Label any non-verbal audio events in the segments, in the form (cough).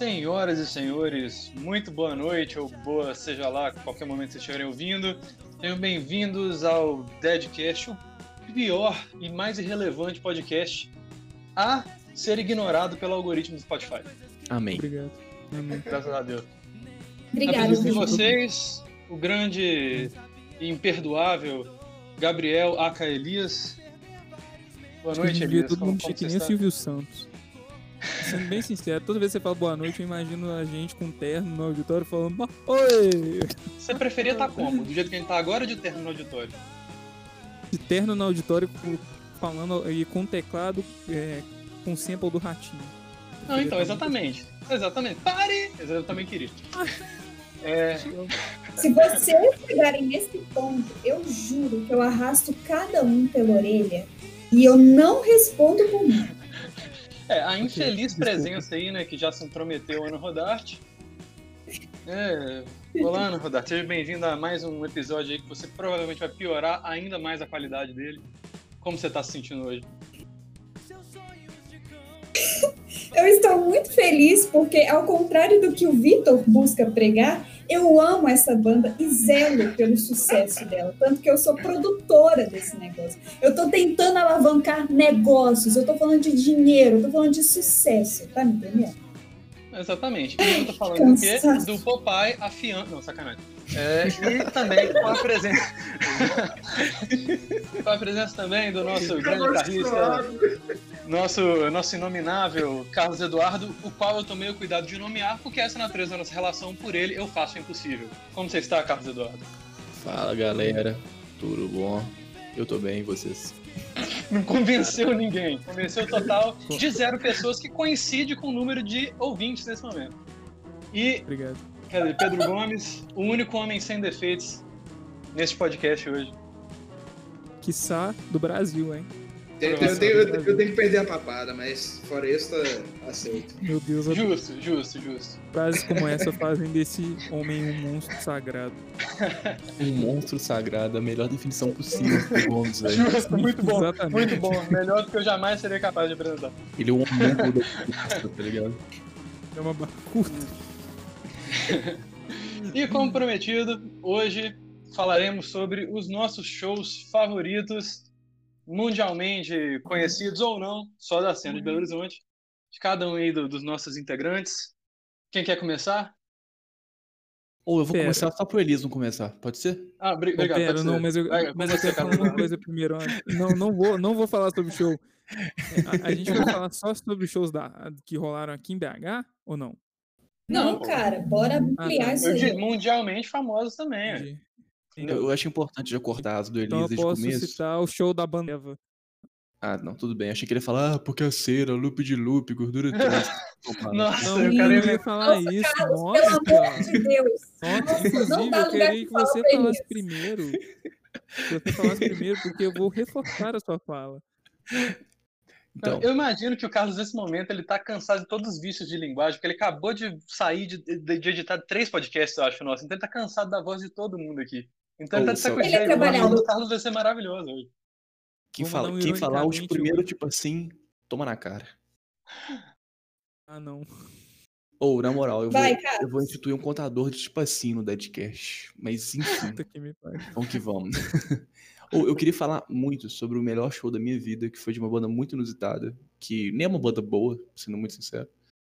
Senhoras e senhores, muito boa noite ou boa, seja lá, qualquer momento que vocês estiverem ouvindo. Sejam bem-vindos ao Deadcast, o pior e mais irrelevante podcast a ser ignorado pelo algoritmo do Spotify. Amém. Obrigado. Amém. Graças a Deus. Obrigada. Apresento com vocês o grande e imperdoável Gabriel Aka Elias. Boa noite, Elias. todo Como, mundo como ser que nem? Silvio Santos. Sendo bem sincero, toda vez que você fala boa noite, eu imagino a gente com terno no auditório falando "Bah, Oi! Você preferia estar como? Do jeito que a gente tá agora ou de terno no auditório? De terno no auditório falando e com teclado é, com sample do ratinho. Não, então, exatamente. Exatamente. Pare! Eu também queria. (laughs) É, Se vocês chegarem nesse ponto, eu juro que eu arrasto cada um pela orelha e eu não respondo por mim. É, a infeliz desculpa. presença aí, né, que já se intrometeu, Ana Rodarte. É, olá, Ana Rodarte. Seja bem-vindo a mais um episódio aí que você provavelmente vai piorar ainda mais a qualidade dele. Como você tá se sentindo hoje? Eu estou muito feliz porque, ao contrário do que o Vitor busca pregar, eu amo essa banda e zelo pelo sucesso dela. Tanto que eu sou produtora desse negócio. Eu tô tentando alavancar negócios, eu tô falando de dinheiro, eu tô falando de sucesso, tá me entendendo? Exatamente. E eu tô falando do quê? Do Popeye afiando. Não, sacanagem. É, e também com a presença. (laughs) com a presença também do nosso grande guitarrista, nosso, nosso inominável Carlos Eduardo, o qual eu tomei o cuidado de nomear, porque essa é a natureza da nossa relação, por ele eu faço o impossível. Como você está, Carlos Eduardo? Fala galera, tudo bom? Eu tô bem, e vocês? Não convenceu ninguém. Convenceu o total de zero pessoas, que coincide com o número de ouvintes nesse momento. E Obrigado. Quer dizer, Pedro Gomes, o único homem sem defeitos neste podcast hoje. Quiçá do Brasil, hein? Eu, eu tenho, eu, eu tenho que perder a papada, mas fora isso, tá aceito. Meu Deus, a Justo, justo, justo. frases como essa fazem desse homem um monstro sagrado. Um monstro sagrado, a melhor definição possível do Gomes, velho. Justo, muito bom. Exatamente. Muito bom. Melhor do que eu jamais seria capaz de apresentar. Ele é um homúnculo da tá ligado? É uma bacuta. (laughs) E como prometido, hoje falaremos sobre os nossos shows favoritos, mundialmente conhecidos ou não, só da cena de Belo Horizonte, de cada um aí do- dos nossos integrantes. Quem quer começar? Ou eu vou Pera. começar só pro Elias não começar, pode ser? Ah, obrigado. Pera, pode não, ser. mas eu, Vai, mas eu você, quero falar uma coisa primeiro. Não, não vou, não vou falar sobre o show. (laughs) É, A, a gente vai falar só sobre os shows da, que rolaram aqui em BH ou não? Não, pô. cara, bora ampliar tá. isso aí. mundialmente famosos também. Entendi. Eu, eu acho importante já cortar as do Então Elias eu desde o posso começo. citar o show da banda Eva. Ah, não, tudo bem. Achei que ele ia falar, ah, porque a cera, loop de loop, gordura (laughs) trans. Nossa, Não, eu queria falar Nossa, isso. Carlos, Nossa, Pelo amor de Deus. Nossa, Nossa, inclusive, não dá eu queria que você falasse Elias. primeiro. Que você falasse primeiro, porque eu vou reforçar a sua fala. (laughs) Então, Eu imagino que o Carlos, nesse momento, ele tá cansado de todos os vícios de linguagem, porque ele acabou de sair de, de- de editar três podcasts, eu acho, nosso. Então ele tá cansado da voz de todo mundo aqui. Então ele tá de Ouça. Ele é cheio. O Carlos vai ser maravilhoso hoje. quem, vou fala, um quem falar os ironicamente primeiro, hoje. tipo assim, toma na cara. Ah, não. Ou, na moral, eu vou, Vai, cara. eu vou instituir um contador de tipo assim no Deadcast. Mas enfim. (laughs) Vamos que vamos. (laughs) Ou eu queria falar muito sobre o melhor show da minha vida, que foi de uma banda muito inusitada, que nem é uma banda boa, sendo muito sincero.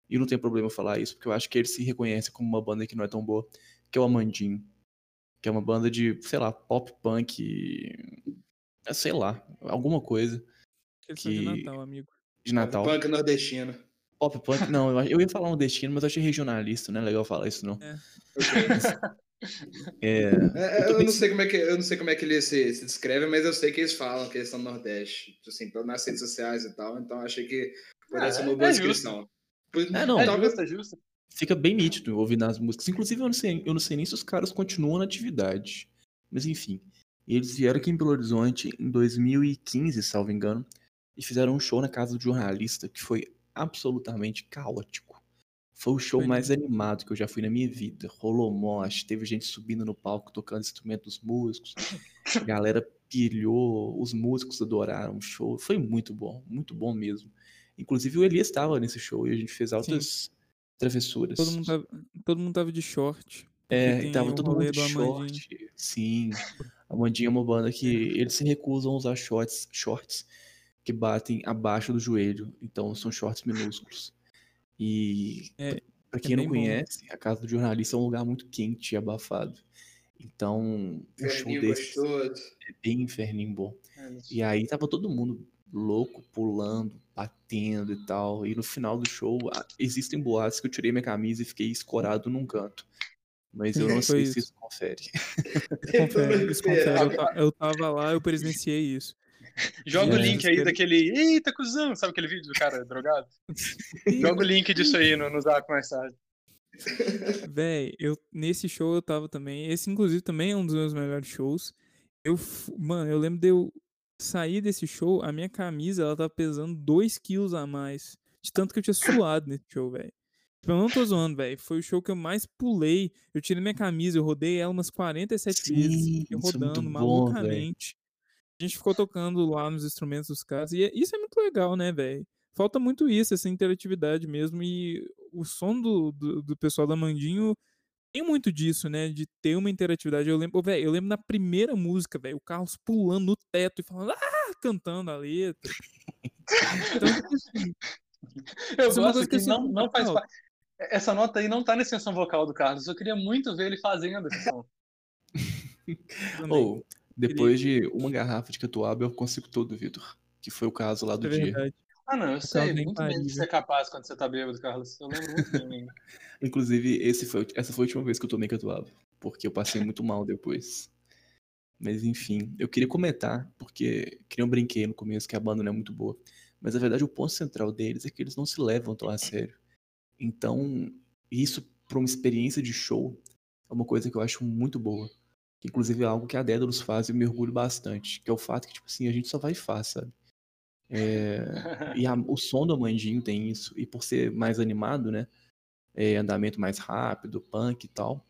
E não tem problema eu falar isso, porque eu acho que ele se reconhece como uma banda que não é tão boa, que é o Amandinho. Que é uma banda de, sei lá, pop punk, é, sei lá, alguma coisa Eles são de Que- Natal, amigo. de Natal. Punk nordestino. Pop punk, não, eu, ia falar um destino, mas eu achei regionalista, não é legal falar isso não. É, (laughs) É, Eu tô eu, bem não sei como é que, eu não sei como é que ele se, se descreve, mas eu sei que eles falam que eles estão no Nordeste, tipo assim, nas redes sociais e tal, então achei que poderia Ah, ser uma é boa justo. descrição. Por- É, não. É talvez- é justo. fica bem nítido ouvindo as músicas. Inclusive, eu não sei, eu não sei nem se os caras continuam na atividade. Mas enfim. Eles vieram aqui em Belo Horizonte em 2015, salvo engano, e fizeram um show na casa do jornalista que foi absolutamente caótico. Foi o show mais animado que eu já fui na minha vida. Rolou mosh, teve gente subindo no palco tocando instrumentos músicos. A galera pilhou, os músicos adoraram o show. Foi muito bom, muito bom mesmo. Inclusive o Elias estava nesse show e a gente fez altas travessuras. Todo mundo tava, todo mundo tava de short. É, tem tava todo mundo de short. Sim. A Mandinha é uma banda que eles se recusam a usar shorts, shorts que batem abaixo do joelho. Então são shorts minúsculos. E É, pra é quem não bem bom. conhece, a casa do jornalista é um lugar muito quente e abafado. Então, um show gostoso. é bem inferninho bom. É. E aí tava todo mundo louco, pulando, batendo e tal. E no final do show, existem boatos que eu tirei minha camisa e fiquei escorado num canto. Mas eu (laughs) não sei isso. se isso confere. (laughs) Confere, isso confere. Eu, eu tava lá, eu presenciei isso. Joga o É, link aí daquele. Eita, cuzão! Sabe aquele vídeo do cara drogado? (laughs) Joga o link disso aí no, no zap mais tarde. (laughs) Véi, eu, nesse show eu tava também. Esse, inclusive, também é um dos meus melhores shows. Eu, mano, eu lembro de eu sair desse show, a minha camisa, ela tava pesando 2 quilos a mais. De tanto que eu tinha suado nesse show, velho. Tipo, eu não tô zoando, velho. Foi o show que eu mais pulei. Eu tirei minha camisa, eu rodei ela umas 47 vezes. Sim, Eu isso é muito rodando véi. malucamente. A gente ficou tocando lá nos instrumentos dos caras. E é- isso é muito legal, né, velho? Falta muito isso, essa interatividade mesmo. E o som do, do, do pessoal da Mandinho tem muito disso, né? De ter uma interatividade. Eu lembro, velho, eu lembro na primeira música, velho, o Carlos pulando no teto e falando, ah, cantando a letra. Então, tipo assim, Eu é uma gosto coisa que que não, não faz parte. Essa nota aí não tá na extensão vocal do Carlos. Eu queria muito ver ele fazendo esse som. Ou, depois de uma garrafa de catuaba, eu consigo todo, Vitor. Que foi o caso lá do é dia. Ah, não, eu sei muito bem de ser capaz quando você tá bêbado, Carlos. Eu lembro muito bem. (laughs) Inclusive, esse foi, essa foi a última vez que eu tomei catuaba. Porque eu passei muito mal depois. Mas enfim, eu queria comentar, porque que eu brinquei no começo que a banda não é muito boa. Mas na verdade o ponto central deles é que eles não se levam tão a sério. Então, isso para uma experiência de show é uma coisa que eu acho muito boa. Que, inclusive é algo que a Dédalus faz e eu me orgulho bastante. Que é o fato que, tipo assim, a gente só vai e faz, sabe? É, (laughs) e a- o som do Amandinho tem isso. E por ser mais animado, né? é, andamento mais rápido, punk e tal.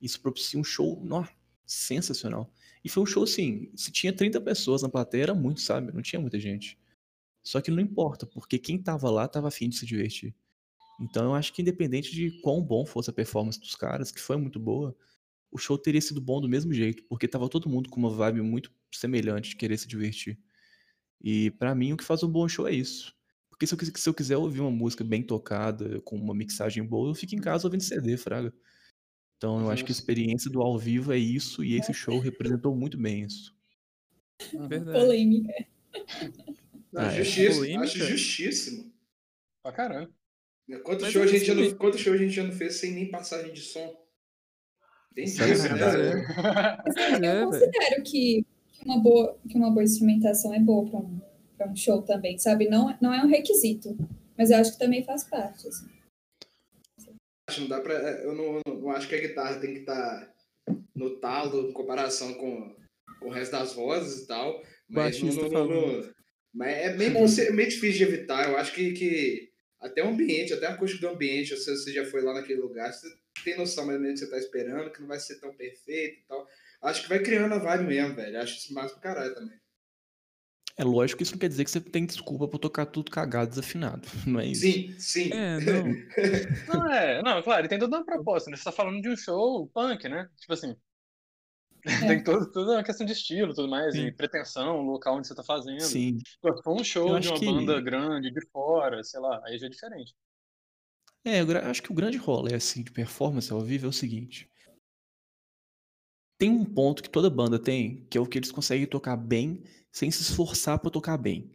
Isso propicia um show nó, sensacional. E foi um show assim, se tinha 30 pessoas na plateia, era muito, sabe? Não tinha muita gente. Só que não importa, porque quem tava lá tava afim de se divertir. Então eu acho que independente de quão bom fosse a performance dos caras, que foi muito boa, o show teria sido bom do mesmo jeito, porque tava todo mundo com uma vibe muito semelhante de querer se divertir. E pra mim o que faz um bom show é isso. Porque se eu, se eu quiser ouvir uma música bem tocada, com uma mixagem boa, eu fico em casa ouvindo CD, fraga. Então eu acho que a experiência do ao vivo é isso, e esse show representou muito bem isso. Verdade. Polêmica. Não, Ah, é. Acho justíssimo. Pra caramba. Quanto Mas show, a é gente não, quanto show a gente já não fez sem nem passagem de som? Tem que né? eu considero que que uma boa, que uma boa instrumentação é boa para um, pra um show também, sabe? Não, não é um requisito, mas eu acho que também faz parte. assim. Não dá pra, é, eu não, não acho que a guitarra tem que estar no talo em comparação com, com o resto das vozes e tal. Mas, não, não, não- mas é meio, meio difícil de evitar. Eu acho que, que até o ambiente, até a acústica do ambiente, se você já foi lá naquele lugar, você tem noção mais ou menos do que você tá esperando, que não vai ser tão perfeito e tal. Acho que vai criando a vibe mesmo, velho. Acho isso massa pra caralho também. É lógico que isso não quer dizer que você tem desculpa por tocar tudo cagado, desafinado. (laughs) Não é isso. Sim, sim. É, não. (laughs) Não, é, não, claro, e tem toda uma proposta, né? Você tá falando de um show punk, né? Tipo assim. Tem todo, toda uma questão de estilo e tudo mais, e Sim. pretensão, o local onde você tá fazendo. Sim. For um show de uma que- banda grande, de fora, sei lá, aí já é diferente. É, eu acho que o grande rolê assim, de performance ao vivo é o seguinte. Tem um ponto que toda banda tem, que é o que eles conseguem tocar bem sem se esforçar pra tocar bem.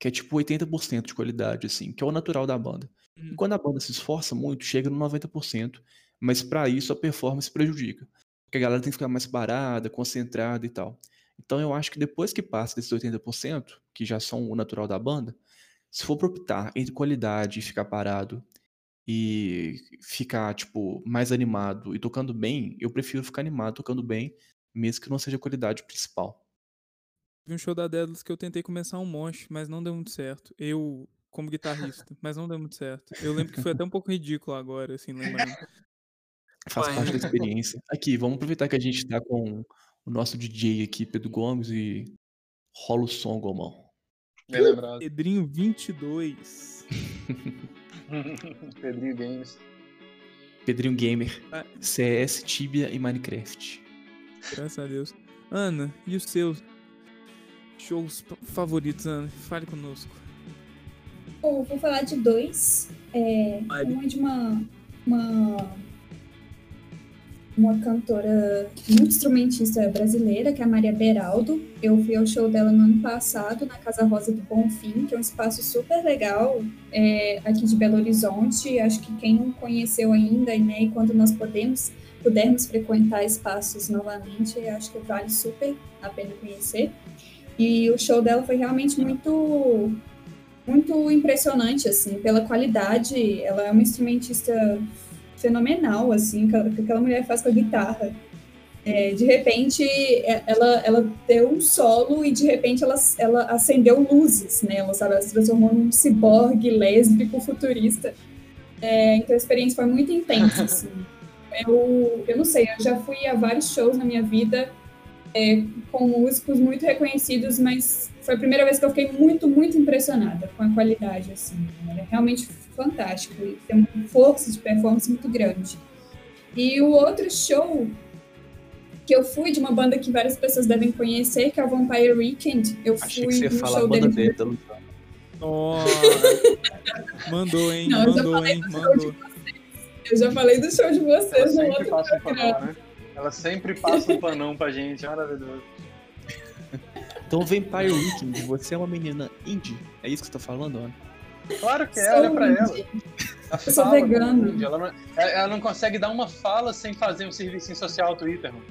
Que é tipo 80% de qualidade, assim, que é o natural da banda. E Hum. quando a banda se esforça muito, chega no 90%, mas pra isso a performance prejudica. Porque a galera tem que ficar mais parada, concentrada e tal. Então eu acho que depois que passa desses 80%, que já são o natural da banda, se for pra optar entre qualidade e ficar parado e ficar, tipo, mais animado e tocando bem, eu prefiro ficar animado tocando bem, mesmo que não seja a qualidade principal. Teve um show da Daedalus que eu tentei começar um monte, mas não deu muito certo. Eu, como guitarrista, mas não deu muito certo. Eu lembro que foi até um pouco ridículo agora, assim, lembrando. (laughs) Faz parte da experiência. Aqui, vamos aproveitar que a gente tá com o nosso DJ aqui, Pedro Gomes, e rola o som, Gomão. Bem lembrado. Pedrinho 22. (laughs) (laughs) Pedrinho Games. Pedrinho Gamer, Ah. CS, Tibia e Minecraft. Graças a Deus. Ana, e os seus shows favoritos, Ana? Fale conosco. Bom, vou falar de dois. É, um é de uma, uma, uma cantora muito instrumentista brasileira, que é a Maria Beraldo. Eu fui ao show dela no ano passado, na Casa Rosa do Bonfim, que é um espaço super legal é, aqui de Belo Horizonte. Acho que quem não conheceu ainda, né, e quando nós podemos, pudermos frequentar espaços novamente, acho que vale super a pena conhecer. E o show dela foi realmente muito muito impressionante, assim, pela qualidade. Ela é uma instrumentista fenomenal, assim, que que aquela mulher faz com a guitarra. É, de repente, é- ela, ela deu um solo e de repente ela, ela acendeu luzes nela, sabe? Ela se transformou num ciborgue lésbico futurista. É, então a experiência foi muito intensa, (laughs) assim. Eu, eu não sei, eu já fui a vários shows na minha vida é, com músicos muito reconhecidos, mas foi a primeira vez que eu fiquei muito, muito impressionada com a qualidade, assim. Era realmente fantástico. Tem uma força de performance muito grande. E o outro show que eu fui de uma banda que várias pessoas devem conhecer, que é o Vampire Weekend. Eu Achei fui que você no show banda dele. dele, tá. Nossa! mandou, hein? Não, eu já mandou, falei hein? do show Mandou. Eu já falei do show de Ela vocês no sempre outro passa um programa. panão, né? Ela sempre passa um panão pra gente, maravilhoso. Então, Vampire Weekend, você é uma menina indie? É isso que você tá falando, Ana? Claro que é, olha pra ela. indie. A sou fala vegana. do Índia, Ela não, ela- ela não consegue dar uma fala sem fazer um serviço social ao Twitter, mano.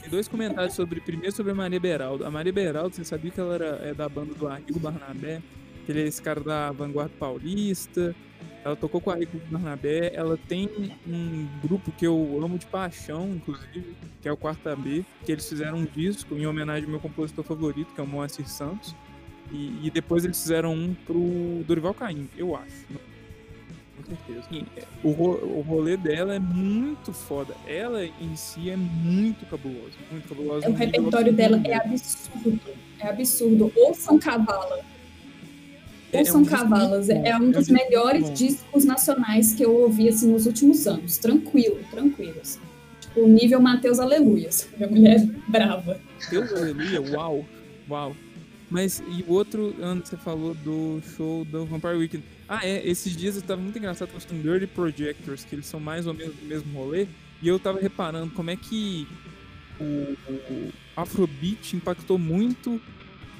Tem dois comentários sobre. Primeiro sobre a Maria Beraldo. A Maria Beraldo, você sabia que ela era é da banda do Arrigo Barnabé? Que ele é esse cara da Vanguarda Paulista. Ela tocou com o Arrigo Barnabé. Ela tem um grupo que eu amo de paixão, inclusive, que é o Quarta B. Que eles fizeram um disco em homenagem ao meu compositor favorito, que é o Moacir Santos. E, e depois eles fizeram um pro Dorival Caymmi, eu acho. Com certeza. E, é, o, ro- o rolê dela é muito foda. Ela em si é muito cabulosa. Muito cabulosa. O num nível repertório dela é absurdo. É absurdo. Ouçam Cavala. É- é Ouçam um Cavalas. bom. É um É um dos disco melhores muito bom. discos nacionais que eu ouvi assim, nos últimos anos. Tranquilo, tranquilo. assim. Tipo, nível Mateus Aleluias. A mulher (laughs) brava. Deus aleluia, uau, uau. Mas e o outro, antes você falou do show do Vampire Weekend. Ah, é, esses dias eu tava muito engraçado com Dirty Projectors, que eles são mais ou menos do mesmo rolê, e eu tava reparando como é que o, o Afrobeat impactou muito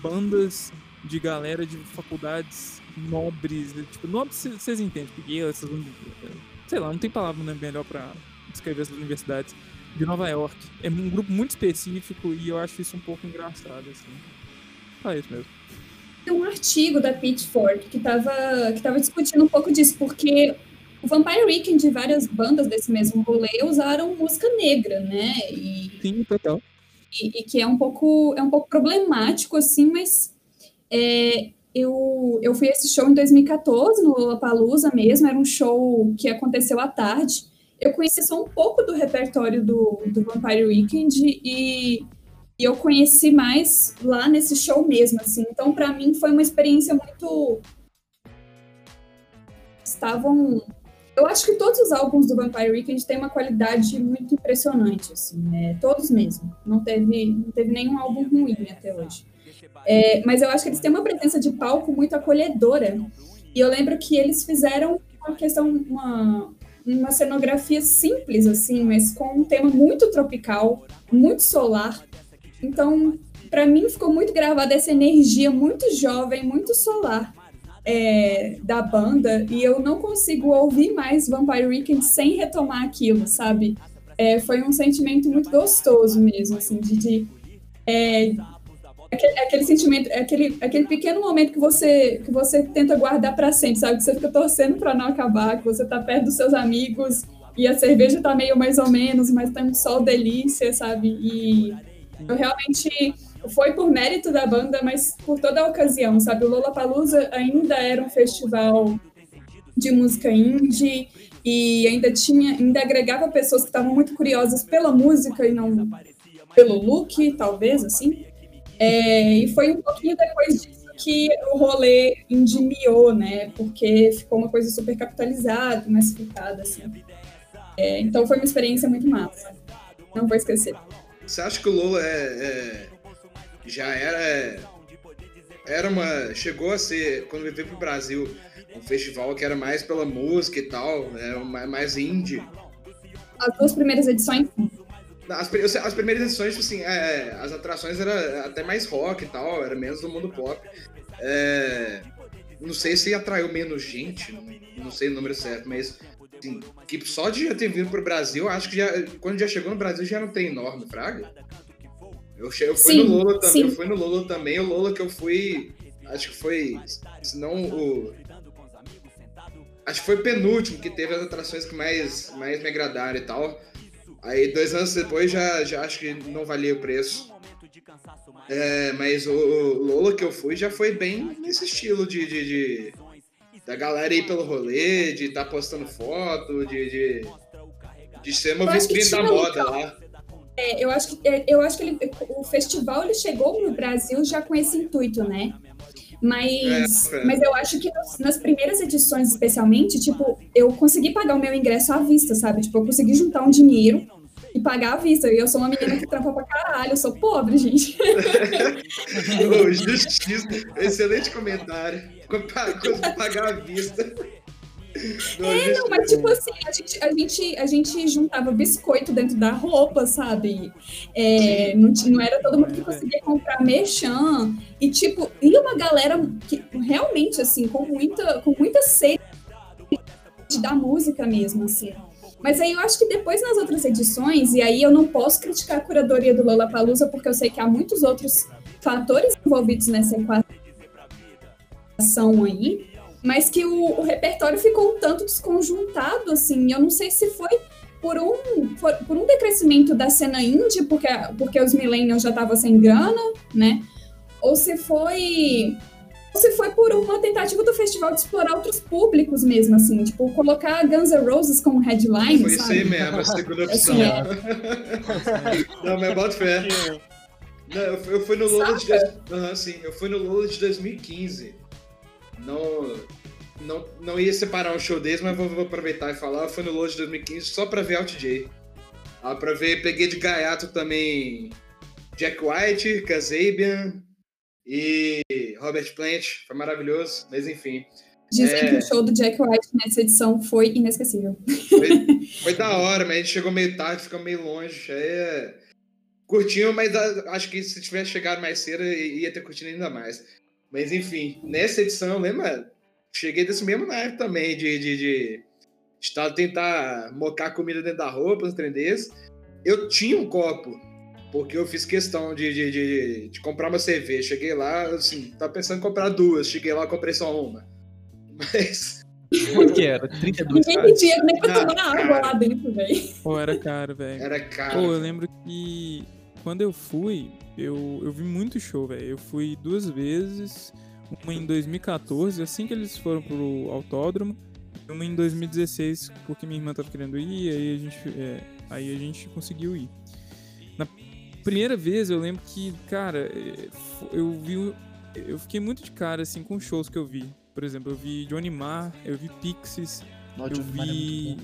bandas de galera de faculdades nobres, tipo, nobres cê- vocês entendem, porque essas, uni- sei lá, não tem palavra né, melhor pra descrever essas universidades de Nova York. É um grupo muito específico e eu acho isso um pouco engraçado, assim. Isso mesmo. Tem um artigo da Pitchfork que estava que tava discutindo um pouco disso, porque o Vampire Weekend e várias bandas desse mesmo rolê usaram música negra, né? E, Sim, total. e, e que é um pouco é um pouco problemático assim, mas é, eu, eu fui a esse show em 2014 no Lollapalooza mesmo, era um show que aconteceu à tarde. Eu conheci só um pouco do repertório do, do Vampire Weekend e, e eu conheci mais lá nesse show mesmo, assim. Então, para mim, foi uma experiência muito. Estavam. Eu acho que todos os álbuns do Vampire Weekend têm uma qualidade muito impressionante, assim, né? Todos mesmo. Não teve, não teve nenhum álbum ruim até hoje. É, mas eu acho que eles têm uma presença de palco muito acolhedora. E eu lembro que eles fizeram uma questão, uma, uma cenografia simples, assim, mas com um tema muito tropical, muito solar. Então, para mim, ficou muito gravada essa energia muito jovem, muito solar é, da banda. E eu não consigo ouvir mais Vampire Weekend sem retomar aquilo, sabe? É, foi um sentimento muito gostoso mesmo, assim, de. de é, aquele, aquele sentimento, aquele, aquele pequeno momento que você, que você tenta guardar para sempre, sabe? Que você fica torcendo para não acabar, que você tá perto dos seus amigos e a cerveja tá meio mais ou menos, mas tá um sol delícia, sabe? E eu realmente foi por mérito da banda, mas por toda a ocasião, sabe? O Lollapalooza ainda era um festival de música indie e ainda tinha, ainda agregava pessoas que estavam muito curiosas pela música e não pelo look, talvez, assim. É, e foi um pouquinho depois disso que o rolê endimiou, né? Porque ficou uma coisa super capitalizada, massificada, assim. É, então foi uma experiência muito massa. Não vou esquecer. Você acha que o Lola é, é- já era era uma chegou a ser quando ele veio pro Brasil um festival que era mais pela música e tal, era mais, mais indie. As duas primeiras edições, As, as primeiras edições, tipo assim, é, as atrações era até mais rock e tal, era menos do mundo pop. É, não sei se atraiu menos gente, não, sei o número certo, mas assim, que só de já ter vindo pro Brasil, acho que já, quando já chegou no Brasil já não tem enorme, Fraga. Eu, eu fui Sim, no Lola também, sim. eu fui no Lola também, o Lola que eu fui, acho que foi, se não o acho que foi o penúltimo que teve as atrações que mais, mais me agradaram e tal. Aí dois anos depois já, já acho que não valia o preço. É, mas o, Lola que eu fui já foi bem nesse estilo de, de, de- da galera ir pelo rolê, de estar postando foto, de, de, de ser uma vitrine da moda lá. é, eu acho que, é, eu acho que ele- o festival ele chegou no Brasil já com esse intuito, né? Mas, É, é. mas eu acho que nas, nas primeiras edições, especialmente, tipo, eu consegui pagar o meu ingresso à vista, sabe? Tipo, eu consegui juntar um dinheiro e pagar à vista. E eu sou uma menina que trampa pra caralho, eu sou pobre, gente. (laughs) Justiça, excelente comentário. Pagar a vista. Não, É, não, mas tipo assim, a gente, a, gente, a gente juntava biscoito dentro da roupa, sabe? É, não, não era todo mundo que conseguia comprar merchan. E tipo, e uma galera que realmente, assim, com muita, com muita sede da música mesmo, assim. Mas aí eu acho que depois nas outras edições, e aí eu não posso criticar a curadoria do Lollapalooza, porque eu sei que há muitos outros fatores envolvidos nessa equação aí, mas que o, o repertório ficou um tanto desconjuntado, assim. Eu não sei se foi por um, por, por um decrescimento da cena indie, porque, porque os millennials já estavam sem grana, né? Ou se foi. Ou se foi por uma tentativa do festival de explorar outros públicos mesmo, assim, tipo, colocar Guns N' Roses como headline, Foi isso sabe? aí mesmo, a segunda (laughs) opção. Assim, é. (laughs) Não, mas bota fé. Não, eu, fui- eu fui no Lola de. Aham, sim, eu fui no Lola de 2015. Não, não, não ia separar um show desse, mas vou, vou aproveitar e falar. Eu fui no Lola de 2015 só pra ver Alt J. Ah, pra ver, peguei de gaiato também Jack White, Kazabian e Robert Plant. Foi maravilhoso, mas enfim. Dizem É. que o show do Jack White nessa edição foi inesquecível. Foi, (laughs) foi da hora, mas a gente chegou meio tarde, ficou meio longe. Aí é... Curtinho, mas acho que se tivesse chegado mais cedo, ia ter curtido ainda mais. Mas enfim, nessa edição, mano, cheguei desse mesmo naipe também, de, de, de, tá- tentar mocar comida dentro da roupa, uns trem desse. Eu tinha um copo, porque eu fiz questão de, de, de, de comprar uma cerveja. Cheguei lá, assim, tava pensando em comprar duas. Cheguei lá, comprei só uma. (laughs) Mas. Quanto que era? 32 Ninguém tem dinheiro nem pra Ah, tomar água cara. lá dentro, velho. Pô, era caro, velho. Era caro. Pô, eu lembro que quando eu fui, eu, eu vi muito show, velho. Eu fui duas vezes, uma em 2014, assim que eles foram pro autódromo, e uma em 2016, porque minha irmã tava querendo ir, aí a gente, é, aí a gente conseguiu ir. Primeira vez eu lembro que, cara, é, eu vi. Eu fiquei muito de cara, assim, com shows que eu vi. Por exemplo, eu vi Johnny Marr, eu vi Pixies, Não, eu é vi.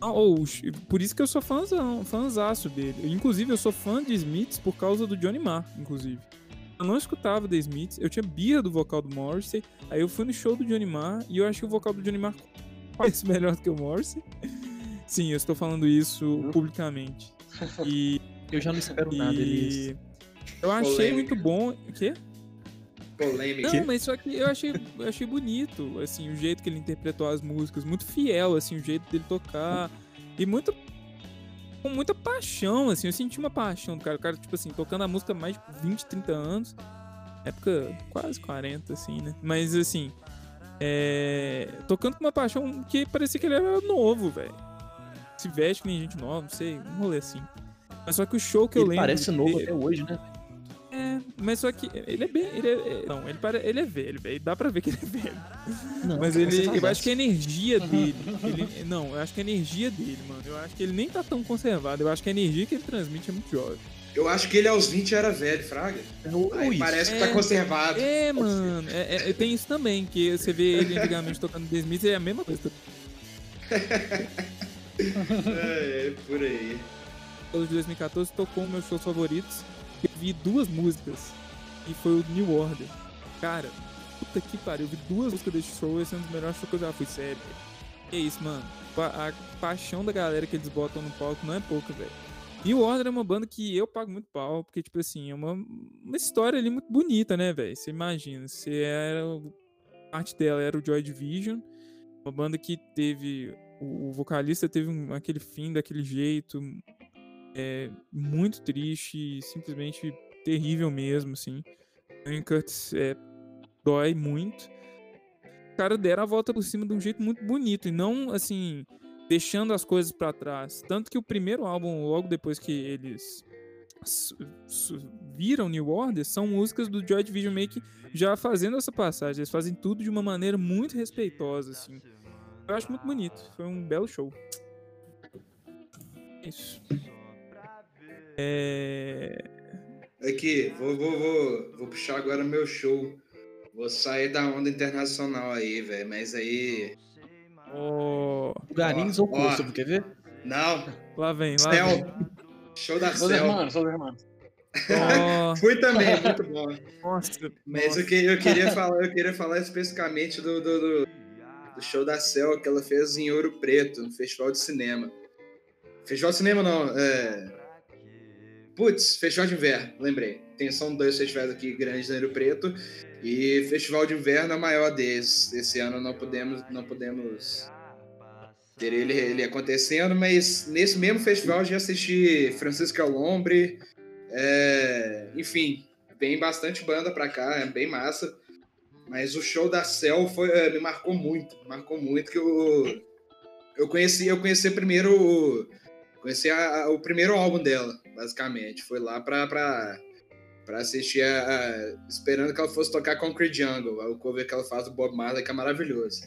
Ah, oh, por isso que eu sou fãzão, fãzaço dele. Inclusive, eu sou fã de Smiths por causa do Johnny Marr, inclusive. Eu não escutava The Smiths, eu tinha birra do vocal do Morrissey, aí eu fui no show do Johnny Marr e eu acho que o vocal do Johnny Marr (laughs) parece melhor do que o Morrissey. Sim, eu estou falando isso publicamente. E, Eu já não espero nada, e eu achei Polêmica. muito bom. O quê? Polêmica. Não, mas só que eu achei, eu achei bonito, assim, o jeito que ele interpretou as músicas, muito fiel, assim, o jeito dele tocar. E muito. Com muita paixão, assim, eu senti uma paixão do cara. O cara, tipo assim, tocando a música há mais de 20, 30 anos. Época quase 40, assim, né? Mas assim. É, tocando com uma paixão que parecia que ele era novo, velho. Se veste que nem gente nova, não sei, um rolê assim. Mas só que o show que eu Ele lembro. parece novo até hoje, né? é, mas só que ele é bem. Ele é, é- não, ele, pare, ele é velho, velho. Dá pra ver que ele é velho. Não, Mas ele. faz Eu acho que a energia dele. ele- não, eu acho que a energia dele, mano. Eu acho que ele nem tá tão conservado. Eu acho que a energia que ele transmite é muito jovem. Eu acho que ele aos 20 era velho, Fraga. Aí Ui, parece que É. tá conservado. É, mano, é, é- tem isso também, que você vê ele antigamente tocando The Smiths é a mesma coisa. (laughs) É, é, por aí. O de 2014 tocou meus shows favoritos. Eu vi duas músicas. E foi o New Order. Cara, puta que pariu. Eu vi duas músicas desse show. Esse é um dos melhores shows que eu já fui, sério. Que isso, mano. A paixão da galera que eles botam no palco não é pouca, velho. New Order é uma banda que eu pago muito pau, porque, tipo assim, é uma, uma história ali muito bonita, né, velho? Você imagina, você era. o- Parte dela era o Joy Division, uma banda que teve. O, o vocalista teve um- aquele fim daquele jeito, é muito triste, simplesmente terrível mesmo, assim. Ian Curtis é, dói muito. O cara deram a volta por cima de um jeito muito bonito e não, assim, deixando as coisas pra trás. Tanto que o primeiro álbum, logo depois que eles viram New Order, são músicas do Joy Division que já fazendo essa passagem. Eles fazem tudo de uma maneira muito respeitosa, assim. Eu acho muito bonito. Foi um belo show. Isso. É... Aqui, vou, vou, vou, vou puxar agora meu show. Vou sair da onda internacional aí, velho. Mas aí. Lugarins Ó, ou. Kosovo, quer ver? Não, Lá vem, lá vem. Céu. Show da Sou Céu. irmãos, sou irmãos. Ó, Fui também, muito bom. nossa, Mas nossa. eu, que, eu, queria falar, eu queria falar especificamente do, do, do, do show da Cel que ela fez em Ouro Preto, no Festival de Cinema. Festival de Cinema não, é... Putz, Festival de Inverno, lembrei. Tem, são dois festivais aqui grandes em Ouro Preto. E Festival de Inverno é o maior deles. Esse ano não podemos, não podemos ter ele, ele acontecendo, mas nesse mesmo festival já assisti Francisca Lombre, é, enfim, vem bastante banda pra cá, é bem massa. Mas o show da Cell foi, é, me marcou muito, marcou muito que eu eu conheci, eu conheci primeiro conheci a- a- o primeiro álbum dela, basicamente. Foi lá pra, pra, pra assistir a, a- esperando que ela fosse tocar Concrete Jungle, o cover que ela faz do Bob Marley que é maravilhoso.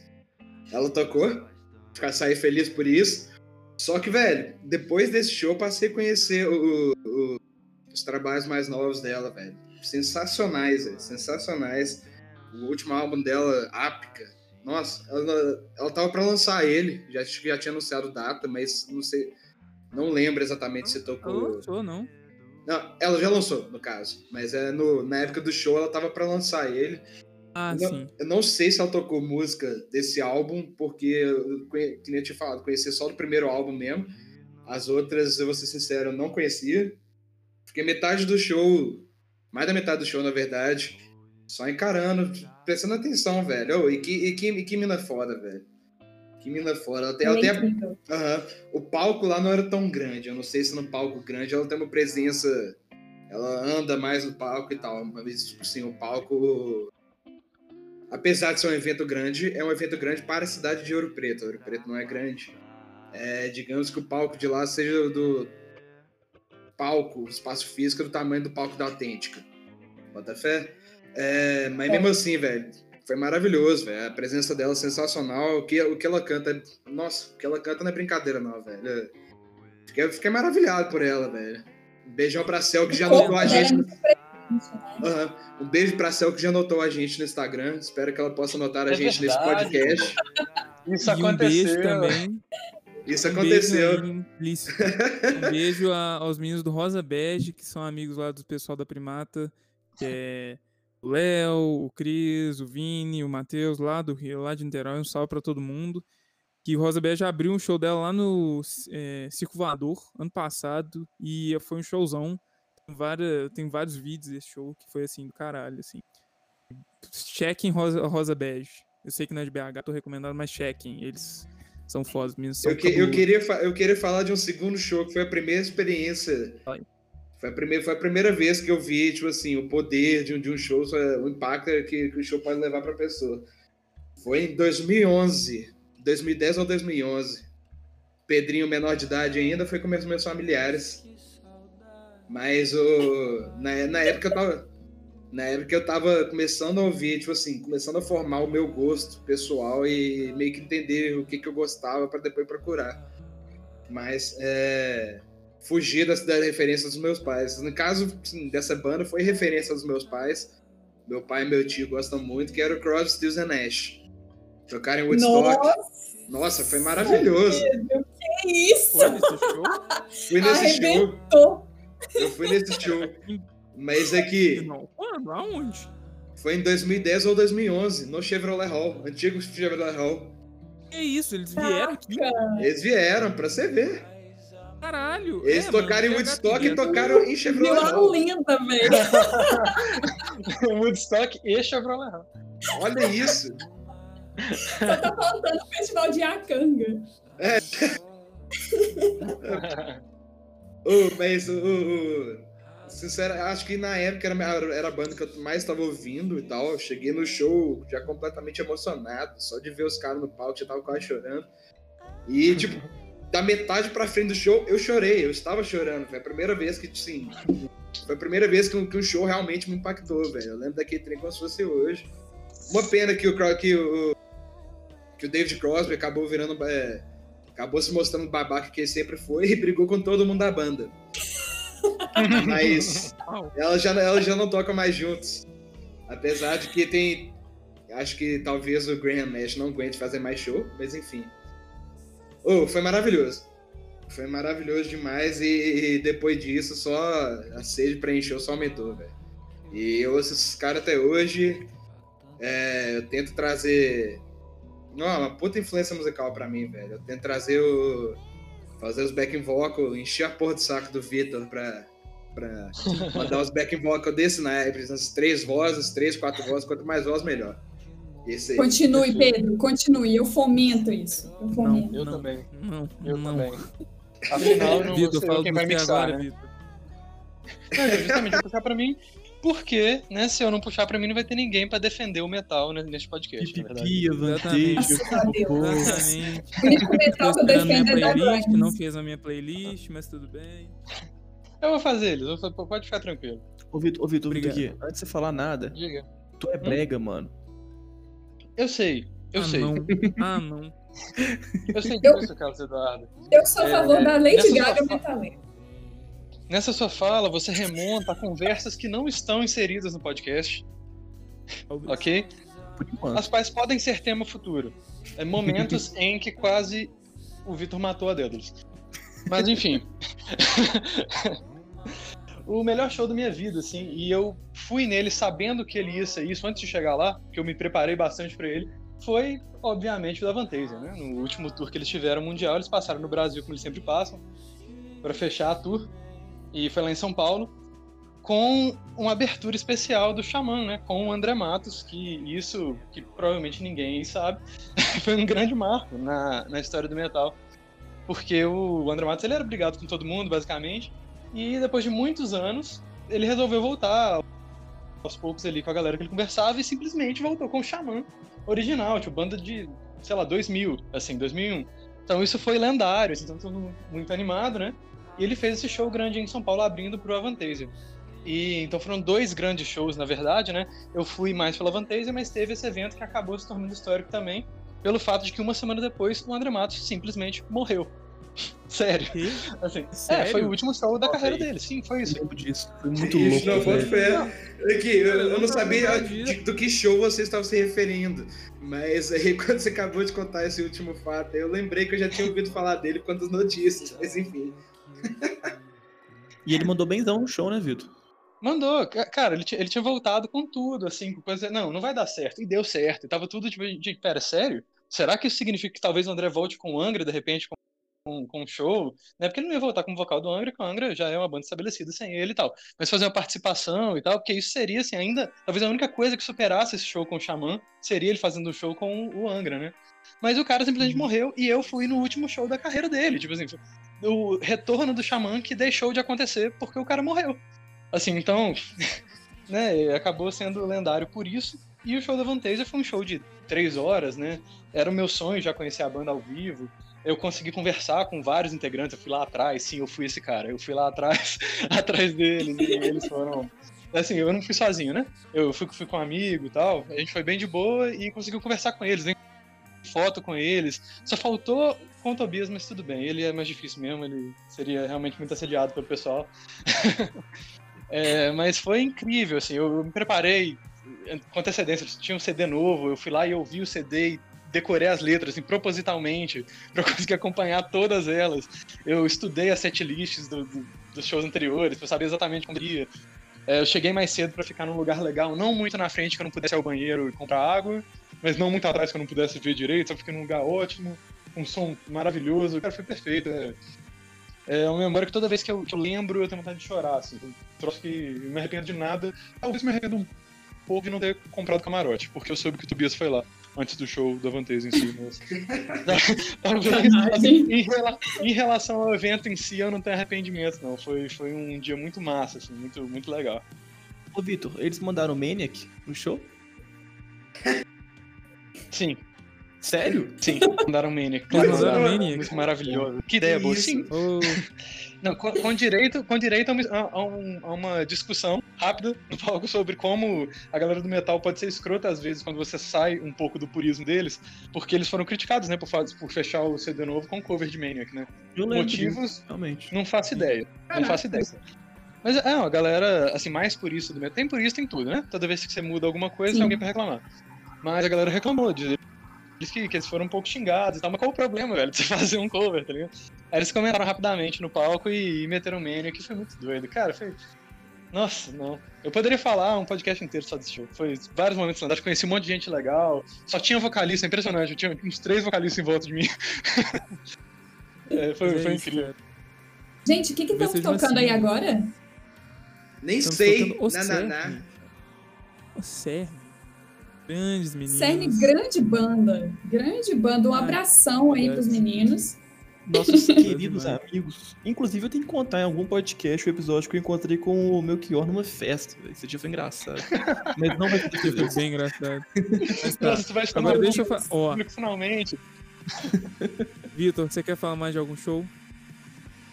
Ela tocou, ficar sair feliz por isso. Só que, velho, depois desse show passei a conhecer o- o- os trabalhos mais novos dela, velho. Sensacionais, velho. Sensacionais. O último álbum dela, Ápica. Nossa, ela, ela tava pra lançar ele. Já, já tinha anunciado data, mas não sei. Não lembro exatamente se tocou. lançou, não. Não, ela já lançou, no caso. Mas é no, na época do show ela tava pra lançar ele. Ah, Não- sim. Eu não sei se ela tocou música desse álbum, porque, eu que nem eu tinha falado, conheci só do primeiro álbum mesmo. As outras, eu vou ser sincero, eu não conhecia. Fiquei metade do show, mais da metade do show, na verdade, só encarando, prestando atenção, velho. Ô, e, que, e, que, e que mina foda, velho. Que mina foda. Ela tem, ela tem é a-. Aham. O palco lá não era tão grande. Eu não sei se no palco grande ela tem uma presença. Ela anda mais no palco e tal. Mas, assim, o palco. Apesar de ser um evento grande, é um evento grande para a cidade de Ouro Preto. Ouro Preto não é grande. É, digamos que o palco de lá seja do palco, espaço físico, do tamanho do palco da Autêntica. Bota fé? É, mas mesmo assim, velho, foi maravilhoso, velho. A presença dela é sensacional. O que, o que ela canta. Nossa, o que ela canta não é brincadeira, não, velho. Fiquei, fiquei maravilhado por ela, velho. Um beijão pra Cel que já notou a gente. muito presente, né? Um beijo pra Cel que já notou a gente no Instagram. Espero que ela possa notar a É gente verdade. nesse podcast. Isso e um beijo aconteceu. também. Isso Um aconteceu. beijo. Um beijo a- aos meninos do Rosa Bege, que são amigos lá do pessoal da Primata, que é o Léo, o Cris, o Vini, o Matheus, lá do Rio, lá de Niterói. Um salve pra todo mundo. Que Rosa Bege abriu um show dela lá no é, Circo Voador, ano passado, e foi um showzão. Tem, várias, tem vários vídeos desse show que foi assim, do caralho, assim. Chequem Rosa, Rosa Bege. Eu sei que não é de BH, tô recomendando, mas chequem. Eles são fodas, Eu, que- eu queria, eu queria falar de um segundo show, que foi a primeira experiência. Vai. Foi a primeira, foi a primeira vez que eu vi, tipo assim, o poder de um, de um show, o impacto que, que o show pode levar pra pessoa. Foi em 2011, 2010 ou 2011. Pedrinho, menor de idade ainda, foi com meus, meus familiares. Mas o, na, na época eu tava. Na época eu tava começando a ouvir, tipo assim, começando a formar o meu gosto pessoal e meio que entender o que, que eu gostava para depois procurar. Mas é, fugir das, da referência dos meus pais. No caso assim, dessa banda, foi referência dos meus pais. Meu pai e meu tio gostam muito, que era o Crosby, Stills and Nash. Tocaram em Woodstock. Nossa, Nossa, foi maravilhoso. Pedro, que isso? Foi nesse show? Fui nesse show. Arrebentou. Eu fui nesse show. Mas é que Não. Aonde? foi em 2010 ou 2011, no Chevrolet Hall, antigo Chevrolet Hall. Que isso? Eles vieram aqui? Eles vieram, pra você ver. Caralho. Eles É, tocaram em mano, Woodstock e tocaram em Chevrolet Vila linda, velho. Woodstock e Chevrolet. Olha isso. Só tá faltando o festival de Acanga. (laughs) Ô, mas o. o- Sincero, acho que na época era, era a banda que eu mais tava ouvindo e tal. Eu cheguei no show já completamente emocionado, só de ver os caras no palco, já tava quase chorando. E, tipo, da metade pra frente do show, eu chorei, eu estava chorando. Foi a primeira vez que, assim. Foi a primeira vez que, um- que um show realmente me impactou, velho. Eu lembro daquele trem como se fosse hoje. Uma pena que o, que o, que o David Crosby acabou virando. é, acabou se mostrando babaca que ele sempre foi e brigou com todo mundo da banda. (laughs) Mas Au. ela já, ela já não toca mais juntos. Apesar de que tem. Acho que talvez o Graham Nash não aguente fazer mais show, mas enfim. Oh, foi maravilhoso. Foi maravilhoso demais e, e depois disso só a sede pra encher só aumentou, velho. E eu ouço esses caras até hoje. É, eu tento trazer. Não, uma puta influência musical pra mim, velho. Eu tento trazer o. Fazer os backing vocal, encher a porra do saco do Vitor pra, pra (laughs) mandar os backing vocal desse naipe, as três vozes, três, quatro vozes, quanto mais voz, melhor. Esse aí. Continue, Pedro, continue. Eu fomento isso. Eu fomento. Eu Não. também. Não, Eu não. também. Afinal, não Vitor, fala quem vai mixar, agora, né? Vitor. Não, justamente vou puxar pra mim, porque, né, se eu não puxar pra mim, não vai ter ninguém pra defender o metal né, neste podcast, Deus. Pô, Exatamente. O único metal que eu defendo é da playlist, não fez a minha playlist, mas tudo bem. Eu vou fazer eles, pode ficar tranquilo. Ô, Vitor, ô, Vitor, Vitor, aqui, antes de você falar nada, Diga. tu é brega, mano. Eu sei, eu ah, sei. Não. (laughs) Ah, não. Eu sei Eu- disso, Carlos Eduardo. Eu sou a É, favor da Lady Gaga sua- metaleira. Nessa sua fala, você remonta a conversas que não estão inseridas no podcast, ok? As quais podem ser tema futuro. É momentos (laughs) em que quase o Vitor matou a Dédalus. Mas enfim. (laughs) o melhor show da minha vida, assim, e eu fui nele sabendo que ele ia ser isso antes de chegar lá, que eu me preparei bastante pra ele, foi, obviamente, o da Vantasia, né? No último tour que eles tiveram mundial, eles passaram no Brasil, como eles sempre passam, pra fechar a tour, e foi lá em São Paulo, com uma abertura especial do Xamã, né? Com o André Matos, que isso, que provavelmente ninguém sabe, (laughs) foi um grande marco na, na história do metal. Porque o André Matos ele era brigado com todo mundo, basicamente, e depois de muitos anos, ele resolveu voltar aos poucos ali com a galera que ele conversava e simplesmente voltou com o Xamã original, tipo, banda de, sei lá, 2000, assim, 2001. Então isso foi lendário, assim, então todo mundo muito animado, né? E ele fez esse show grande em São Paulo abrindo pro Avantasia. E então foram dois grandes shows, na verdade, né? Eu fui mais pela Avantasia, mas teve esse evento que acabou se tornando histórico também, pelo fato de que uma semana depois o André Matos simplesmente morreu. (laughs) Sério. Que? Assim, é, Sério? foi o último show da carreira dele. Sim, foi Eu isso. lembro disso. Foi muito Isso, louco, não, boto velho. fé. Aqui, eu, eu não sabia de- do que show você estava se referindo. Mas aí, (laughs) quando você acabou de contar esse último fato, eu lembrei que eu já tinha ouvido falar dele quanto notícias. Mas enfim. E ele mandou benzão no show, né, Vitor? Mandou, ca- cara, ele, tinha- ele tinha voltado com tudo, assim, com coisa. Não, não vai dar certo. E deu certo. E tava tudo tipo de, pera, sério? Será que isso significa que talvez o André volte com o Angra, de repente, com, com, com um show? Né? Porque ele não ia voltar como vocal do Angra, que o Angra já é uma banda estabelecida sem ele e tal. Mas fazer uma participação e tal, porque isso seria, assim, ainda. Talvez a única coisa que superasse esse show com o Xamã seria ele fazendo um show com o Angra, né? Mas o cara simplesmente morreu e eu fui no último show da carreira dele. Tipo assim, o retorno do Xamã que deixou de acontecer porque o cara morreu. Assim, então, (laughs) né, acabou sendo lendário por isso. E o show da Vantasia foi um show de três horas, né? Era o meu sonho já conhecer a banda ao vivo. Eu consegui conversar com vários integrantes. Eu fui lá atrás, sim, eu fui esse cara. Eu fui lá atrás, (laughs) atrás deles, e eles foram. Assim, eu não fui sozinho, né? Eu fui, fui com um amigo e tal. A gente foi bem de boa e conseguiu conversar com eles, né? foto com eles. Só faltou com o Tobias, mas tudo bem. Ele é mais difícil mesmo, ele seria realmente muito assediado pelo pessoal. (laughs) É, mas foi incrível, assim, eu me preparei com antecedência, tinha um CD novo, eu fui lá e ouvi o CD e decorei as letras, assim, propositalmente, (laughs) para conseguir acompanhar todas elas. Eu estudei as setlists do, do, dos shows anteriores, para saber exatamente como ia. É, eu cheguei mais cedo para ficar num lugar legal, não muito na frente que eu não pudesse ir ao banheiro e comprar água, mas não muito atrás que eu não pudesse ver direito, só fiquei num lugar ótimo, um som maravilhoso, cara, foi perfeito. É, é uma memória que toda vez que eu, que eu lembro eu tenho vontade de chorar, assim. Um troço que não me arrependo de nada. Talvez me arrependo um pouco de não ter comprado camarote, porque eu soube que o Tobias foi lá antes do show da Vantage em si. Mas... (laughs) Talvez, assim, em, rela... em, relação ao evento em si, eu não tenho arrependimento, não. Foi, foi um dia muito massa, assim, muito, muito legal. Ô, Vitor, eles mandaram Maniac no show? Sim. Sério? Sim, mandaram Maniac. Claro, mandaram Maniac. Muito maravilhoso. Que ideia boa. Sim. Oh. Não, com, com, direito, com direito a, uma, a, uma, discussão rápida (laughs) no palco sobre como a galera do metal pode ser escrota às vezes quando você sai um pouco do purismo deles, porque eles foram criticados, né, por, por fechar o CD novo com cover de Maniac, né? Eu Motivos, realmente. Não faço ideia. Caraca. Não faço ideia. Mas é, a galera, assim, mais purista do metal. Tem purista em tudo, né? Toda vez que você muda alguma coisa, Sim. tem alguém pra reclamar. Mas a galera reclamou de que, que eles foram um pouco xingados e tal, mas qual o problema, velho, de você (laughs) fazer um cover, tá ligado? Aí eles comentaram rapidamente no palco e, e meteram mania, que foi muito doido. Cara, foi. Nossa, não. Eu poderia falar um podcast inteiro só desse show. Foi vários momentos fantásticos, conheci um monte de gente legal. Só tinha vocalista, é impressionante. Eu tinha uns três vocalistas em volta de mim. (laughs) é, foi, foi incrível. Gente, o que que estão tocando aí agora? Nem sei. Nananá. O CERN. Grandes meninos. CERN, grande banda. Grande banda. Um abração aí pros meninos. Nossos (laughs) queridos amigos. Inclusive, eu tenho que contar em algum podcast o episódio que eu encontrei com o Melchior numa festa. Esse dia foi engraçado. (laughs) Mas não vai ser Foi bem engraçado. Mas tá. Nossa, vai Agora deixa eu falar. Ó. Finalmente. Vitor, você quer falar mais de algum show?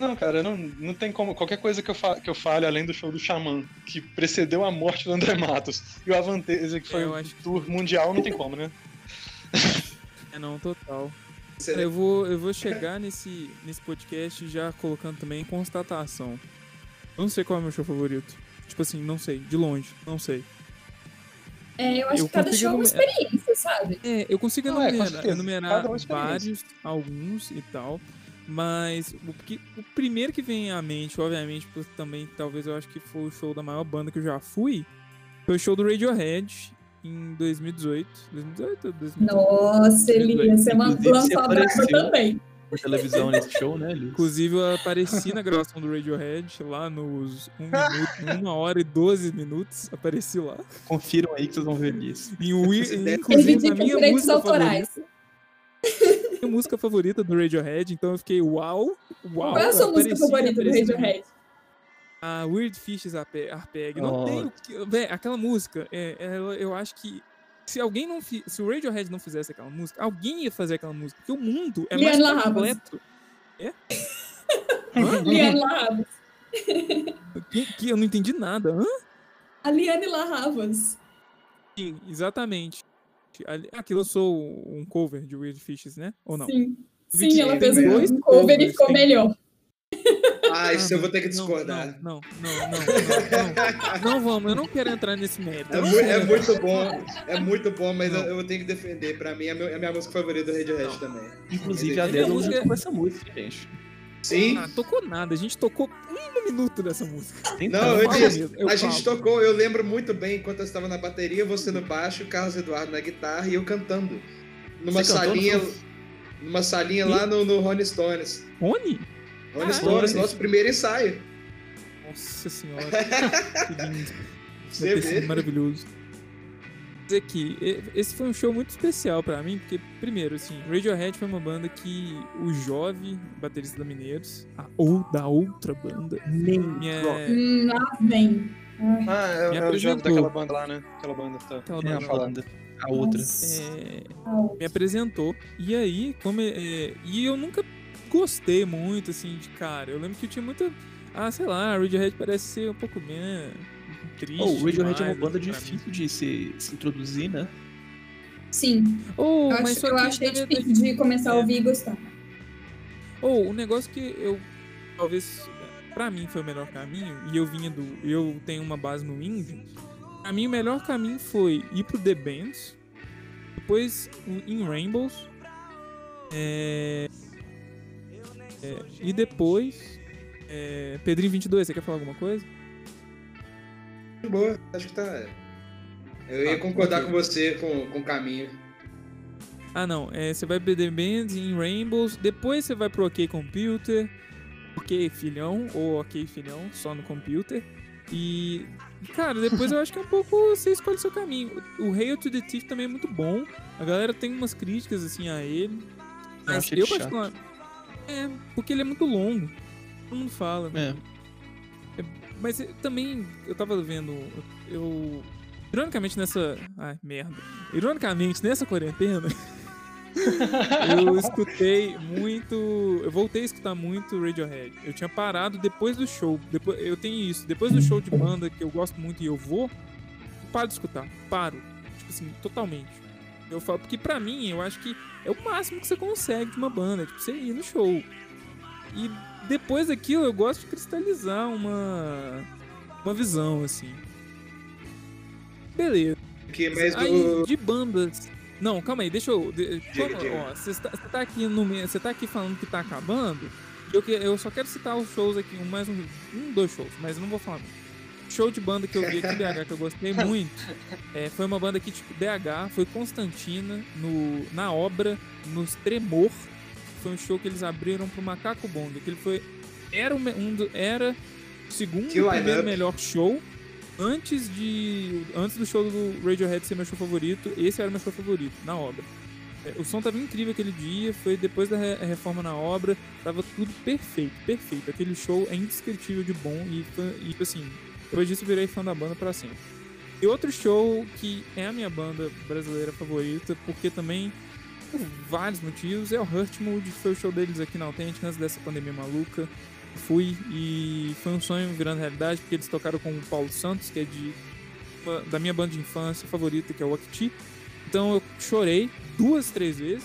Não, cara, não, não tem como. Qualquer coisa que eu, fa que eu fale além do show do Xamã, que precedeu a morte do André Matos, e o Avanteza, que foi o tour mundial, não tem como, né? É, não, total. Cara, eu, vou, eu vou chegar nesse, nesse podcast já colocando também constatação. Eu não sei qual é o meu show favorito. Tipo assim, não sei, de longe, não sei. É, eu acho eu que cada show é uma experiência, sabe? É, eu consigo enumerar, é, enumerar vários, alguns e tal. Mas o, que, o primeiro que vem à mente, obviamente, também talvez eu acho que foi o show da maior banda que eu já fui, foi o show do Radiohead em 2018. 2018 2018? Nossa, Elias, você lançou a brava também. Por televisão nesse show, né, Elias? Inclusive, eu apareci na gravação do Radiohead lá nos 1 minuto, 1 hora e 12 minutos. Apareci lá. Confiram aí que vocês vão ver isso. E o, inclusive, a minha música autorais. favorita minha música favorita do Radiohead, então eu fiquei uau, uau. Qual é a sua música favorita do Radiohead? A Weird Fishes Arpeg. Não oh. tem. Véi, aquela música, é, é, eu acho que se alguém não fi, se o Radiohead não fizesse aquela música, alguém ia fazer aquela música, porque o mundo é Liane mais completo. É? (laughs) Liane Larravas. Que, que eu não entendi nada. Hã? A Liane Larravas. Sim, exatamente. Ah, que lançou um cover de Weird Fishes, né? Ou não? Sim. Sim, ela fez um cover e ficou tem... melhor. Ah, isso ah, eu vou ter que discordar. Não, não, não, não, não, não, vamos, eu não quero entrar nesse mérito. É, muito, é muito bom, é muito bom, mas eu, eu, tenho que defender. Pra mim, é, meu, é a minha música favorita do Radiohead também. Inclusive, a Adele música... com essa música, gente. Sim. Ah, tocou nada. A gente tocou um minuto dessa música. Não, eu disse, mesmo, eu a falo. gente tocou, eu lembro muito bem, enquanto eu estava na bateria, você no baixo, Carlos Eduardo na guitarra e eu cantando. Numa você salinha. Numa salinha lá no, no Rony Stones. Rony? Rony Stones, nosso primeiro ensaio. Nossa senhora. (laughs) que lindo. Você vê. Maravilhoso dizer que esse foi um show muito especial para mim, porque, primeiro, assim, Radiohead foi uma banda que o jovem baterista da Mineiros, a, ou da outra banda, nem minha... Lá vem. Ah, é, é o jovem daquela banda lá, né? Aquela banda tá. Aquela banda falando. A outra. É, me apresentou. E aí, como é, e eu nunca gostei muito, assim, de cara. Eu lembro que eu tinha muita. Ah, sei lá, Radiohead parece ser um pouco menos triste. Oh, o Radiohead é uma banda difícil de se, se introduzir, né? Sim. Oh, eu mas acho, eu achei difícil de começar a ouvir e gostar. Ou o negócio que eu talvez pra mim foi o melhor caminho e eu vinha do eu tenho uma base no indie. Pra mim o melhor caminho foi ir pro The Bands, depois In Rainbows é, é, e depois é, Pedrinho 22, você quer falar alguma coisa? De boa, acho que tá. Eu ia Ah, concordar com você com, com o caminho. Ah, não. É, você vai pro The Bands em Rainbows. Depois você vai pro OK Computer. OK Filhão. Ou OK Filhão, só no computer. E. Cara, depois eu acho que é um pouco. (laughs) Você escolhe seu caminho. O Hail to the Thief também é muito bom. A galera tem umas críticas assim a ele. Eu Mas eu, ele chato. particular. É, porque ele é muito longo. Todo mundo fala. É. Mas também, eu tava vendo, eu... Ironicamente nessa... Ai, merda. Ironicamente, nessa quarentena, (laughs) eu escutei muito... Eu voltei a escutar muito Radiohead. Eu tinha parado depois do show. Depois, eu tenho isso. Depois do show de banda que eu gosto muito e eu vou, eu paro de escutar. Paro. Tipo assim, totalmente. Eu falo, porque pra mim, eu acho que é o máximo que você consegue de uma banda. Tipo, você ir no show. E depois daquilo eu gosto de cristalizar uma uma visão assim. Beleza. Aqui, mas Aí o. de bandas. Não, calma aí, deixa eu. de- Diga, ó, Você tá, tá aqui no você tá aqui falando que tá acabando. Eu, que- eu só quero citar os shows aqui, um, mais um, um, dois shows, mas eu não vou falar. muito. Show de banda que eu vi aqui em BH que eu gostei muito. (laughs) é, foi uma banda que, tipo, BH, foi Constantina, no, na obra, nos Tremor. Foi um show que eles abriram pro Macaco Bong. Que ele foi. Era, um, um era o segundo primeiro melhor show. Antes de. Antes do show do Radiohead ser meu show favorito, esse era meu show favorito, na obra. É, O som tava incrível aquele dia, foi depois da re- reforma na obra, tava tudo perfeito, perfeito. Aquele show é indescritível de bom e, e assim, depois disso eu virei fã da banda pra sempre. E outro show que é a minha banda brasileira favorita, porque também, por vários motivos, é o Hurtmood, foi o show deles aqui na Authentic antes dessa pandemia maluca. Fui e foi um sonho virando realidade, porque eles tocaram com o Paulo Santos, que é de da minha banda de infância favorita, que é o Akti. Então eu chorei duas, três vezes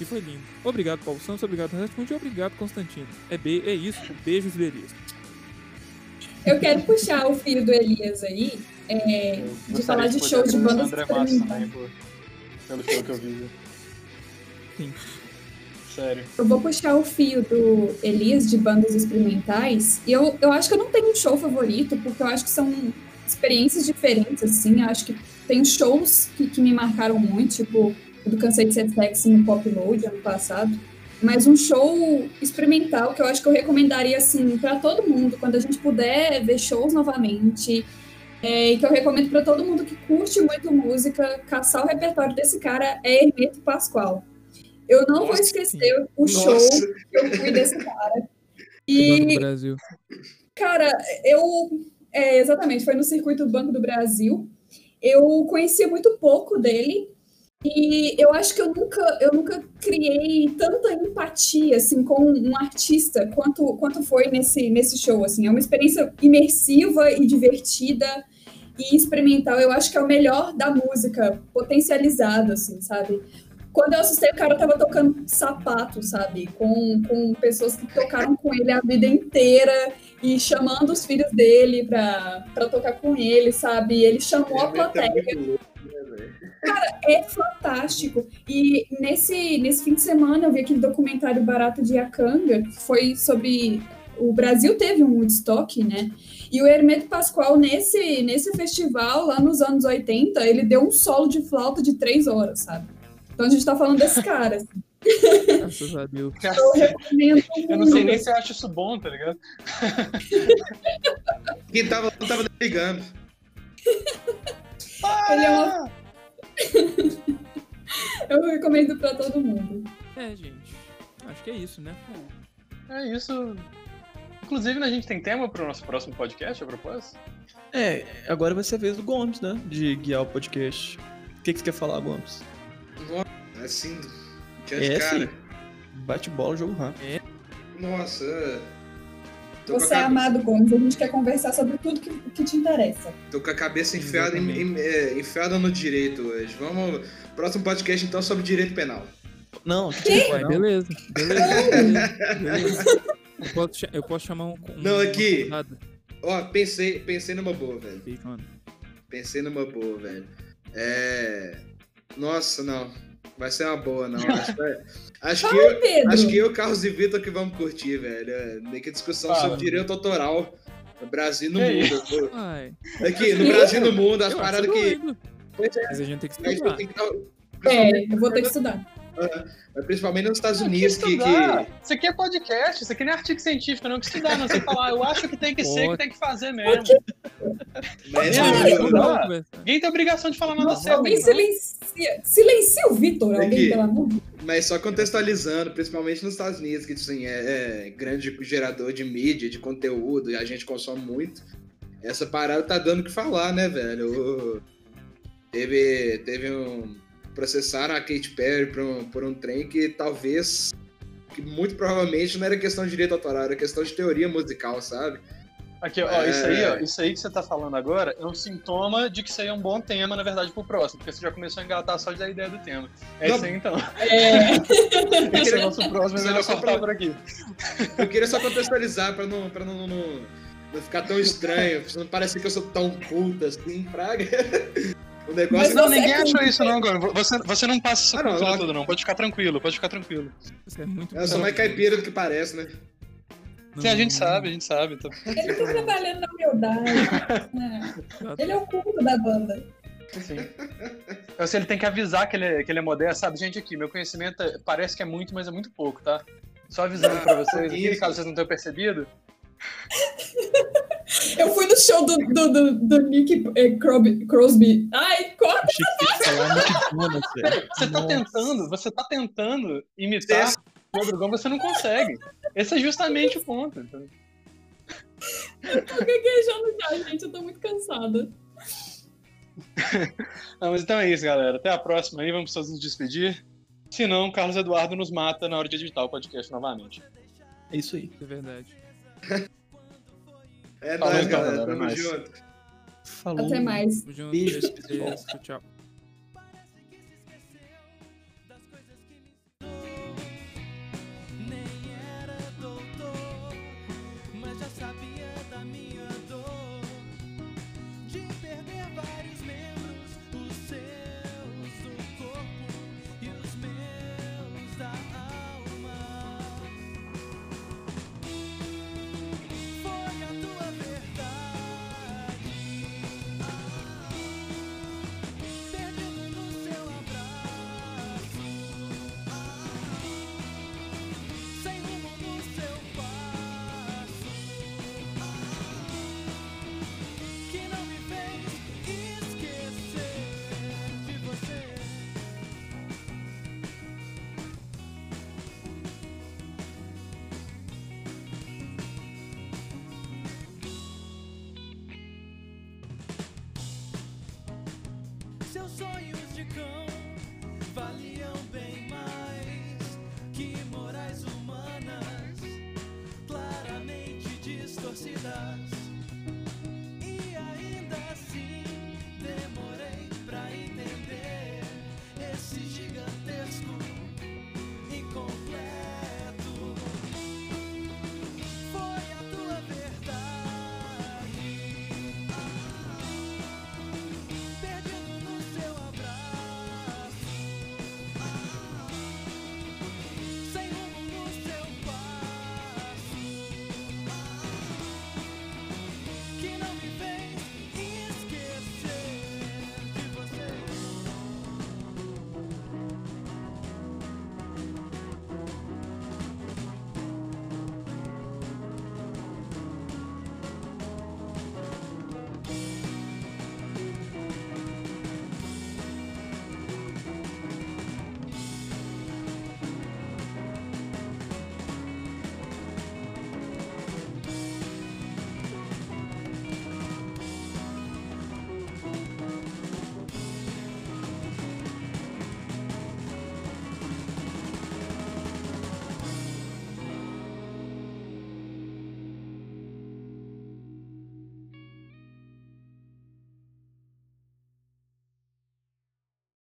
e foi lindo. Obrigado, Paulo Santos, obrigado, Hurtmood e obrigado, Constantino. É, be é isso, beijos, Elias. Eu quero puxar o fio do Elias aí, é, de falar de shows de bandas também por, pelo show que eu vi. Sim. Sério. Eu vou puxar o fio do Elias de bandas experimentais. E eu, eu acho que eu não tenho um show favorito, porque eu acho que são experiências diferentes, assim. Eu acho que tem shows que, que me marcaram muito, tipo o do Cansei de Ser Sexy no Pop Load ano passado. Mas um show experimental que eu acho que eu recomendaria, assim, para todo mundo, quando a gente puder ver shows novamente. É, e que eu recomendo para todo mundo que curte muito música, caçar o repertório desse cara é Hermeto Pascoal. Eu não vou Nossa, esquecer o show Nossa, que eu fui desse cara. (laughs) E, Brasil. cara, eu. é, exatamente, foi no circuito do Banco do Brasil. Eu conhecia muito pouco dele. E eu acho que eu nunca, eu nunca criei tanta empatia assim, com um artista quanto, quanto foi nesse, nesse show. Assim. É uma experiência imersiva e divertida e experimental. Eu acho que é o melhor da música, potencializado, assim, sabe? Quando eu assustei, o cara tava tocando sapato, sabe? Com, com pessoas que tocaram com ele a vida inteira e chamando os filhos dele pra, pra tocar com ele, sabe? Ele chamou a plateia. né, velho? É fantástico. E nesse, nesse fim de semana eu vi aquele documentário barato de Akanga, que foi sobre. O Brasil teve um Woodstock, né? E o Hermeto Pascoal, nesse, nesse festival, lá nos anos 80, ele deu um solo de flauta de três horas, sabe? Então a gente tá falando desse cara. assim. Graças a Deus. (laughs) Eu recomendo Eu não sei nem se eu acho isso bom, tá ligado? (laughs) Quem tava, não tava ligando. (laughs) Ele é uma... Eu recomendo pra todo mundo. É, gente. Acho que é isso, né? É isso. Inclusive, né, a gente tem tema pro nosso próximo podcast, a propósito? É, agora vai ser a vez do Gomes, né? De guiar o podcast. O que, que você quer falar, Gomes? Assim, diante É, cara. sim. Bate bola, jogo rápido. Nossa. é. Tô Você é amado Gomes, a gente quer conversar sobre tudo que, que te interessa. tô com a cabeça enfiada, em- em- é, enfiada no direito hoje. Vamos. Próximo podcast, então, sobre direito penal. Não, Quem? Ué, não. beleza, beleza, beleza, beleza. Eu posso, cha- eu posso chamar um. um Não, aqui. Ó, pensei, pensei numa boa, velho. Pensei numa boa, velho. É. Nossa, não. Vai ser uma boa, não. (laughs) Acho que, vai- acho que, eu, Pedro. acho que eu, Carlos e Vitor que vamos curtir, velho. É, meio que discussão Fala. sobre direito autoral no Brasil e no mundo. Aqui, no Brasil e no mundo, as eu paradas que. Pois é, Mas a gente tem que estudar. É, eu vou ter que estudar. Principalmente nos Estados que Unidos, que. que... Isso aqui é podcast, isso aqui não é artigo científico, não que estudar, não. Você falar, eu acho que tem que ser, que tem que fazer mesmo. Mas, é, não, eu- não. Vamos conversar. Ninguém tem obrigação de falar nada Nossa, certo. alguém não. silencia, silencia o Vitor, alguém, Aqui. pelo amor mas só contextualizando, principalmente nos Estados Unidos, que assim, é, é grande gerador de mídia, de conteúdo, e a gente consome muito. Essa parada tá dando o que falar, né, velho? O- Teve, teve um. Processaram a Katy Perry por um, por um trem que talvez. Que muito provavelmente não era questão de direito autoral, era questão de teoria musical, sabe? Aqui, ó, É. isso aí, ó, isso aí que você tá falando agora é um sintoma de que isso aí é um bom tema, na verdade, pro próximo, porque você já começou a engatar só de dar ideia do tema. É Não. isso aí então. É, (laughs) Esse é o nosso próximo, e cortar comprou- por aqui. Eu queria só contextualizar pra não, pra não, não, não ficar tão estranho, pra não parecer que eu sou tão culto assim, praga. O negócio Mas Não, você ninguém é achou isso não, Gordon. Você, você não passa essa Ah, não, cultura não. toda, não. Pode ficar tranquilo, pode ficar tranquilo. Isso é muito eu sou mais caipira do que parece, né? Sim, a gente Não, sabe, a gente sabe. Então, ele tá trabalhando na humildade. É. Ele é o culto da banda. Sim. Então, assim, ele tem que avisar que ele, é, que ele é modesto, sabe? Gente, aqui, meu conhecimento é- parece que é muito, mas é muito pouco, tá? Só avisando pra (laughs) vocês aqui, caso vocês não tenham percebido. Eu fui no show do, do, do, do Nick eh, Crosby. Crosby. Ai, corta! Falar McDonald's, velho. Você tá tentando, você tá tentando imitar o Rodrigão, você não consegue. Esse é justamente o ponto. entendeu? Tô gaguejando já, gente. Eu tô muito cansada. (laughs) Não, mas então é isso, galera. Até a próxima aí, vamos todos nos despedir. Se não, o Carlos Eduardo nos mata na hora de editar o podcast novamente. É isso aí. É verdade. É Falou nóis, então, galera. Tamo é nóis. junto. Falou. Até mais. Tamo junto. Beijo, Tchau.